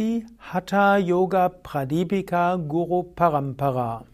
die Hatha Yoga Pradipika Guru Parampara.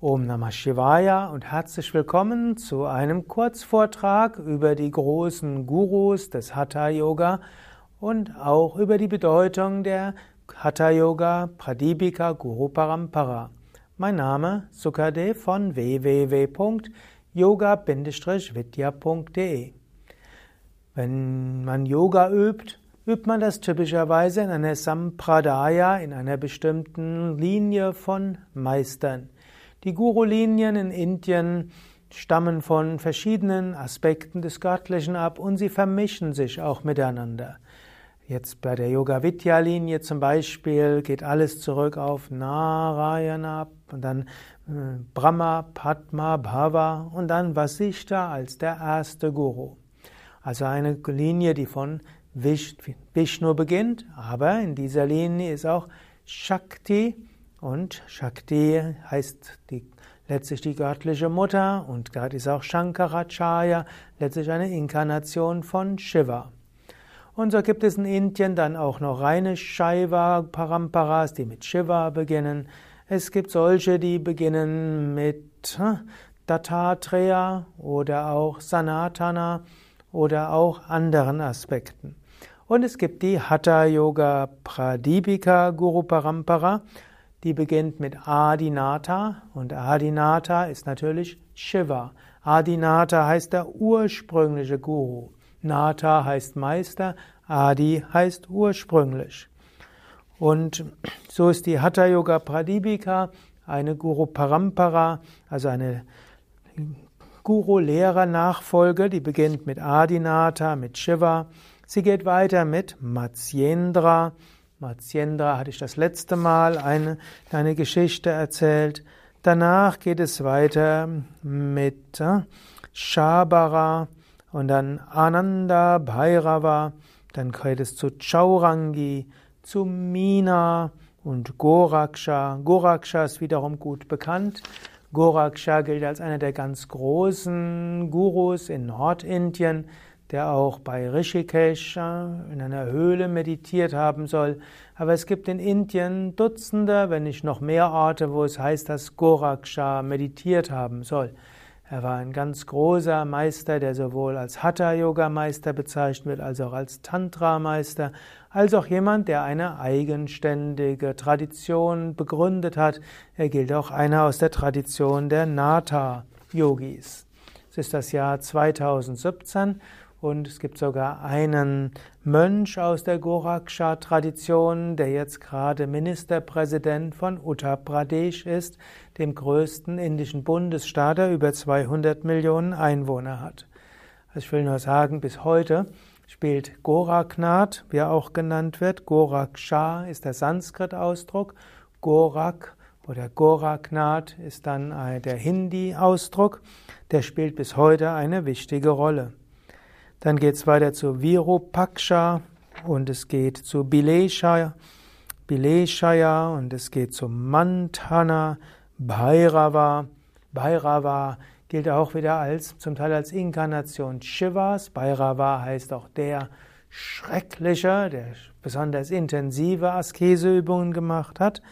Om Namah Shivaya und herzlich willkommen zu einem Kurzvortrag über die großen Gurus des Hatha Yoga und auch über die Bedeutung der Hatha Yoga Pradipika Guru Parampara. Mein Name Sukadev von www.yoga-vidya.de Wenn man Yoga übt, übt man das typischerweise in einer Sampradaya, in einer bestimmten Linie von Meistern. Die Guru-Linien in Indien stammen von verschiedenen Aspekten des Göttlichen ab und sie vermischen sich auch miteinander. Jetzt bei der Yoga-Vidya-Linie zum Beispiel geht alles zurück auf Narayana und dann äh, Brahma, Padma, Bhava und dann Vasishta als der erste Guru. Also eine Linie, die von Vishnu beginnt, aber in dieser Linie ist auch Shakti und Shakti heißt die, letztlich die göttliche Mutter und gerade ist auch Shankaracharya letztlich eine Inkarnation von Shiva. Und so gibt es in Indien dann auch noch reine Shaiva Paramparas, die mit Shiva beginnen. Es gibt solche, die beginnen mit Dattatreya oder auch Sanatana oder auch anderen Aspekten. Und es gibt die Hatha Yoga Pradipika Guru Parampara, die beginnt mit Adinata und Adinata ist natürlich Shiva. Adinata heißt der ursprüngliche Guru. Nata heißt Meister, Adi heißt ursprünglich. Und so ist die Hatha Yoga Pradipika eine Guru Parampara, also eine Guru-Lehrer-Nachfolge, die beginnt mit Adinata, mit Shiva Sie geht weiter mit Matsyendra. Matsyendra hatte ich das letzte Mal eine, eine Geschichte erzählt. Danach geht es weiter mit äh, Shabara und dann Ananda Bhairava. Dann geht es zu Chaurangi, zu Mina und Goraksha. Goraksha ist wiederum gut bekannt. Goraksha gilt als einer der ganz großen Gurus in Nordindien der auch bei Rishikesh in einer Höhle meditiert haben soll. Aber es gibt in Indien Dutzende, wenn nicht noch mehr Orte, wo es heißt, dass Goraksha meditiert haben soll. Er war ein ganz großer Meister, der sowohl als Hatha-Yoga-Meister bezeichnet wird, als auch als Tantra-Meister, als auch jemand, der eine eigenständige Tradition begründet hat. Er gilt auch einer aus der Tradition der Natha-Yogis. Es ist das Jahr 2017 und es gibt sogar einen Mönch aus der Goraksha-Tradition, der jetzt gerade Ministerpräsident von Uttar Pradesh ist, dem größten indischen Bundesstaat, der über 200 Millionen Einwohner hat. Also ich will nur sagen, bis heute spielt Goraknath, wie er auch genannt wird. Goraksha ist der Sanskrit-Ausdruck. Gorak oder Goraknath ist dann der Hindi-Ausdruck. Der spielt bis heute eine wichtige Rolle. Dann geht es weiter zu Virupaksha und es geht zu Bileshaya, Bileshaya und es geht zu Mantana, Bhairava. Bhairava gilt auch wieder als, zum Teil als Inkarnation Shivas. Bhairava heißt auch der Schreckliche, der besonders intensive Askeseübungen gemacht hat.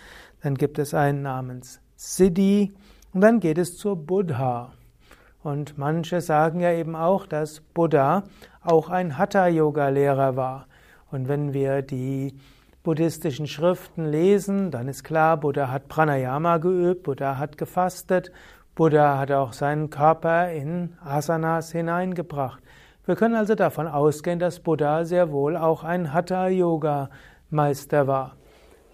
Dann gibt es einen namens Siddhi und dann geht es zur Buddha. Und manche sagen ja eben auch, dass Buddha auch ein Hatha-Yoga-Lehrer war. Und wenn wir die buddhistischen Schriften lesen, dann ist klar, Buddha hat Pranayama geübt, Buddha hat gefastet, Buddha hat auch seinen Körper in Asanas hineingebracht. Wir können also davon ausgehen, dass Buddha sehr wohl auch ein Hatha-Yoga-Meister war.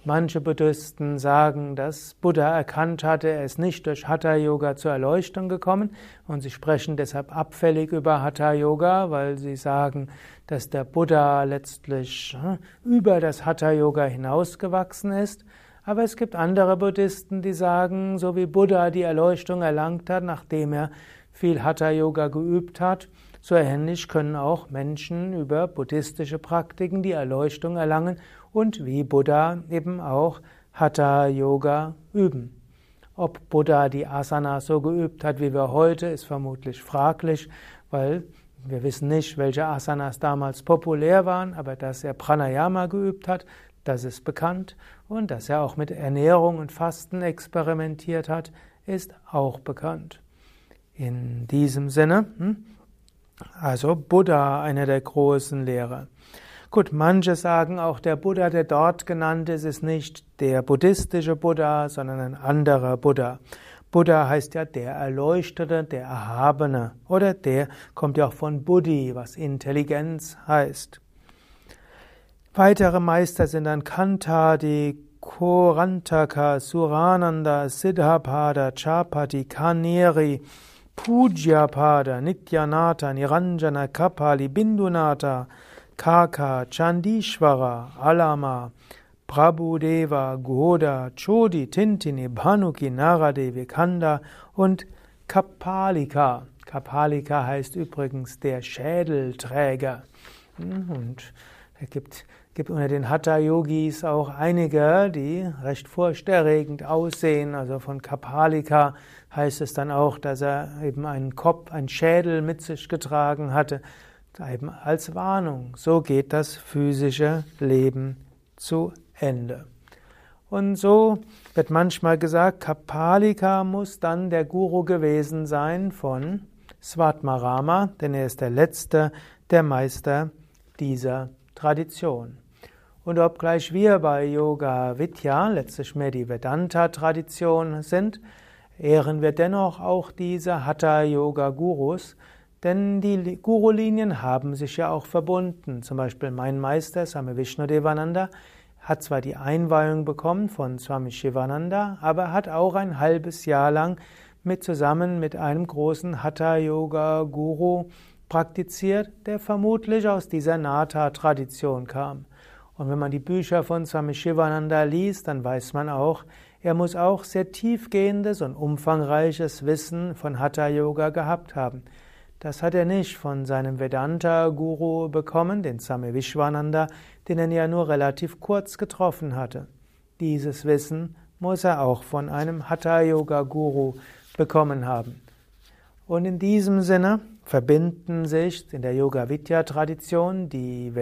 Manche Buddhisten sagen, dass Buddha erkannt hatte, er ist nicht durch Hatha Yoga zur Erleuchtung gekommen und sie sprechen deshalb abfällig über Hatha Yoga, weil sie sagen, dass der Buddha letztlich hm, über das Hatha Yoga hinausgewachsen ist. Aber es gibt andere Buddhisten, die sagen, so wie Buddha die Erleuchtung erlangt hat, nachdem er viel Hatha Yoga geübt hat, so ähnlich können auch Menschen über buddhistische Praktiken die Erleuchtung erlangen und wie Buddha eben auch Hatha Yoga üben. Ob Buddha die Asanas so geübt hat wie wir heute, ist vermutlich fraglich, weil wir wissen nicht, welche Asanas damals populär waren, aber dass er Pranayama geübt hat, Das ist bekannt und dass er auch mit Ernährung und Fasten experimentiert hat, ist auch bekannt. In diesem Sinne, hm, also Buddha, einer der großen Lehrer. Gut, manche sagen auch, der Buddha, der dort genannt ist, ist nicht der buddhistische Buddha, sondern ein anderer Buddha. Buddha heißt ja der Erleuchtete, der Erhabene. Oder der kommt ja auch von Buddhi, was Intelligenz heißt. Weitere Meister sind dann Kantadi, Korantaka, Surananda, Siddhapada, Chapati, Kaneri, Pujyapada, Nityanata, Niranjana, Kapali, Bindunata, Kaka, Chandishvara, Alama, Prabhudeva, Goda, Chodi, Tintini, Bhanuki, Naradevi, Kanda und Kapalika. Kapalika heißt übrigens der Schädelträger. Hm, und es gibt, gibt unter den Hatha-Yogis auch einige, die recht furchterregend aussehen. Also von Kapalika heißt es dann auch, dass er eben einen Kopf, einen Schädel mit sich getragen hatte, eben als Warnung. So geht das physische Leben zu Ende. Und so wird manchmal gesagt, Kapalika muss dann der Guru gewesen sein von Svatmarama, denn er ist der letzte der Meister dieser Tradition. Und obgleich wir bei Yoga Vidya letztlich mehr die Vedanta-Tradition sind, ehren wir dennoch auch diese Hatha-Yoga-Gurus, denn die Guru-Linien haben sich ja auch verbunden. Zum Beispiel mein Meister Swami Vishnudevananda hat zwar die Einweihung bekommen von Swami Shivananda, aber hat auch ein halbes Jahr lang mit zusammen mit einem großen Hatha-Yoga-Guru praktiziert, der vermutlich aus dieser Nata-Tradition kam. Und wenn man die Bücher von Swami Shivananda liest, dann weiß man auch, er muss auch sehr tiefgehendes und umfangreiches Wissen von Hatha-Yoga gehabt haben. Das hat er nicht von seinem Vedanta-Guru bekommen, den Same Vishwananda, den er ja nur relativ kurz getroffen hatte. Dieses Wissen muss er auch von einem Hatha-Yoga-Guru bekommen haben. Und in diesem Sinne verbinden sich in der Yoga-Vidya-Tradition die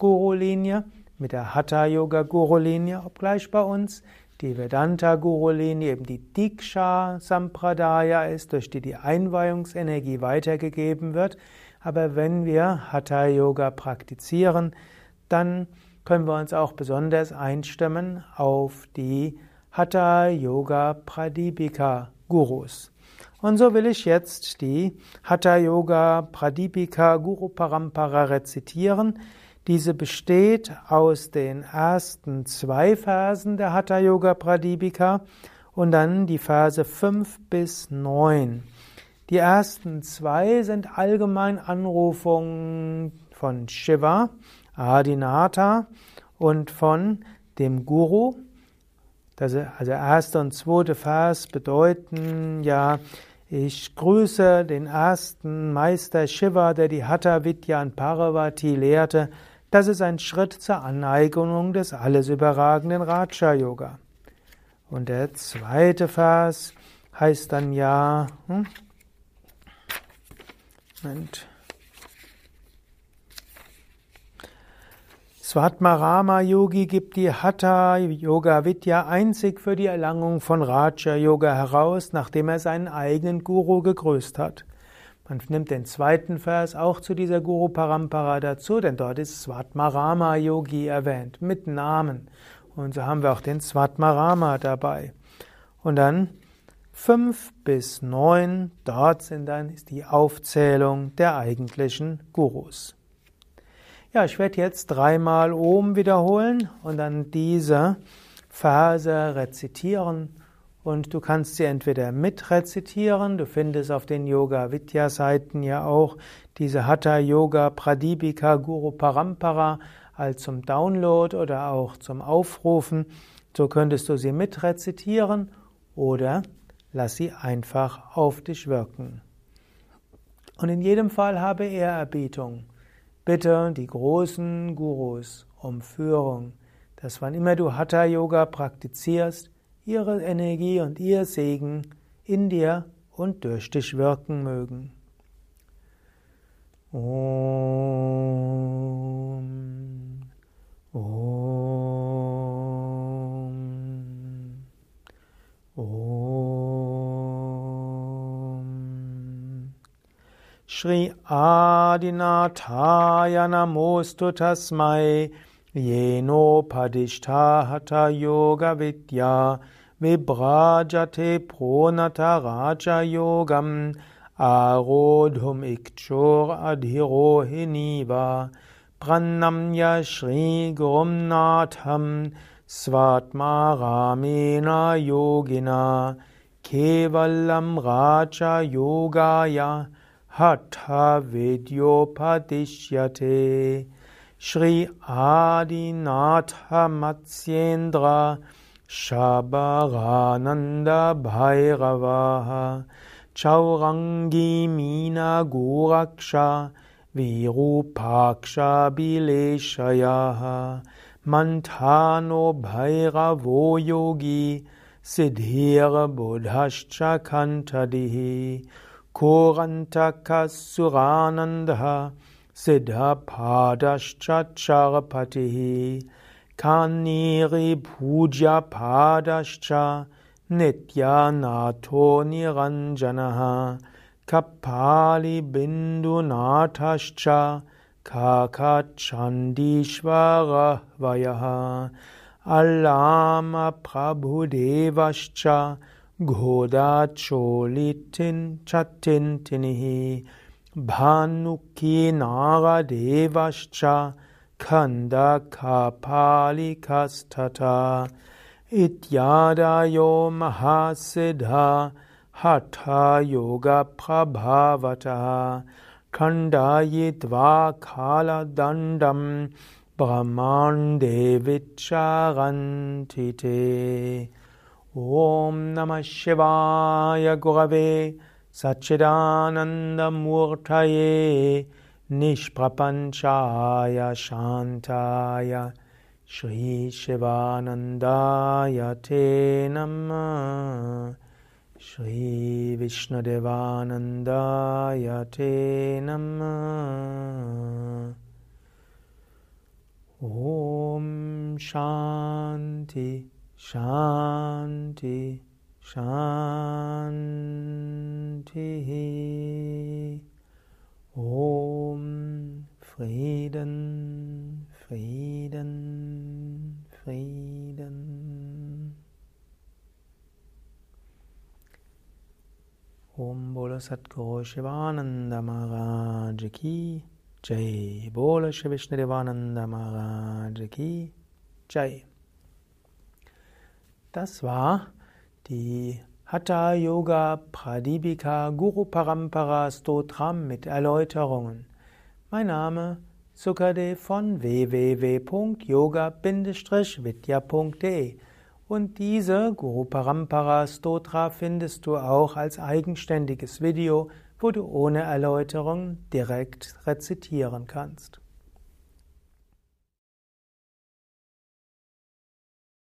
Vedanta-Guru-Linie mit der Hatha-Yoga-Guru-Linie, obgleich bei uns die Vedanta-Guru-Linie eben die Diksha-Sampradaya ist, durch die die Einweihungsenergie weitergegeben wird. Aber wenn wir Hatha-Yoga praktizieren, dann können wir uns auch besonders einstimmen auf die Hatha-Yoga-Pradipika-Gurus. Und so will ich jetzt die Hatha-Yoga-Pradipika-Guru-Parampara rezitieren. Diese besteht aus den ersten zwei Versen der Hatha Yoga Pradipika und dann die Verse 5 bis 9. Die ersten zwei sind allgemein Anrufungen von Shiva, Adinata und von dem Guru. Das, also erste und zweite Vers bedeuten ja, ich grüße den ersten Meister Shiva, der die Hatha Vidya an Parvati lehrte. Das ist ein Schritt zur Aneignung des alles überragenden Raja Yoga. Und der zweite Vers heißt dann ja, hm? Moment. Svatmarama Yogi gibt die Hatha Yoga Vidya einzig für die Erlangung von Raja Yoga heraus, nachdem er seinen eigenen Guru gegrüßt hat. Man nimmt den zweiten Vers auch zu dieser Guru Parampara dazu, denn dort ist Svatmarama Yogi erwähnt, mit Namen. Und so haben wir auch den Svatmarama dabei. Und dann fünf bis neun, dort sind dann ist die Aufzählung der eigentlichen Gurus. Ja, ich werde jetzt dreimal Om wiederholen und dann diese Verse rezitieren und du kannst sie entweder mitrezitieren, du findest auf den Yoga Vidya Seiten ja auch diese Hatha Yoga Pradipika Guru Parampara als zum Download oder auch zum Aufrufen. So könntest du sie mitrezitieren oder lass sie einfach auf dich wirken. Und in jedem Fall habe Ehrerbietung. Bitte die großen Gurus um Führung, dass wann immer du Hatha Yoga praktizierst, ihre Energie und ihr Segen in dir und durch dich wirken mögen. Om. Om. Om. Shri Adinathaya Namostu Tasmai Yeno Padishthahata Yoga Vidya Vibrajate Pronata Raja Yogam Arodhum Ikchor Adhirohiniva Pranamya Shri Gurumnatham Svatmaramena Yogina Kevalam Raja Yogaya Hatha Vidyopadishyate Shri Adinatha Matsyendra Shabarananda Bhairavaha Chaurangi Mina Goraksha Virupaksha Bileshayaha Mantano Bhairavo Yogi Siddhir Buddhascha Kantadihi Korantaka Suranandha Siddhapadascha Kaniri Puja Padascha Nitya Niranjanaha Kapali Bindu Nathascha Kakachandishvara Vayaha Alama Prabhudevascha Goda Cholitin Chatintinihi Bhanuki Naradevascha Kanda Kapali Kastata Ityadayo Mahasiddha Hatha Yoga Prabhavata Kandayitva Kala Dandam Brahmande Vicharantite Om Namah Shivaya Gurave Satchidananda Murtaye Nishprapanchaya Shantaya Shri Shivanandaya Te Namah Shri Vishnadevanandaya Te Namah Om Shanti Shanti Shanti. Om Frieden Frieden Frieden Om Bolo Satguru Shivananda Maharaj Ki Jai Bolo Shri Vishnadevananda Maharaj Ki Jai. Das war die Hatha Yoga Pradipika Guru Parampara Stotram mit Erläuterungen. Mein Name Sukadev von www.yoga-vidya.de und diese Guru Parampara Stotra findest du auch als eigenständiges Video, wo du ohne Erläuterung direkt rezitieren kannst.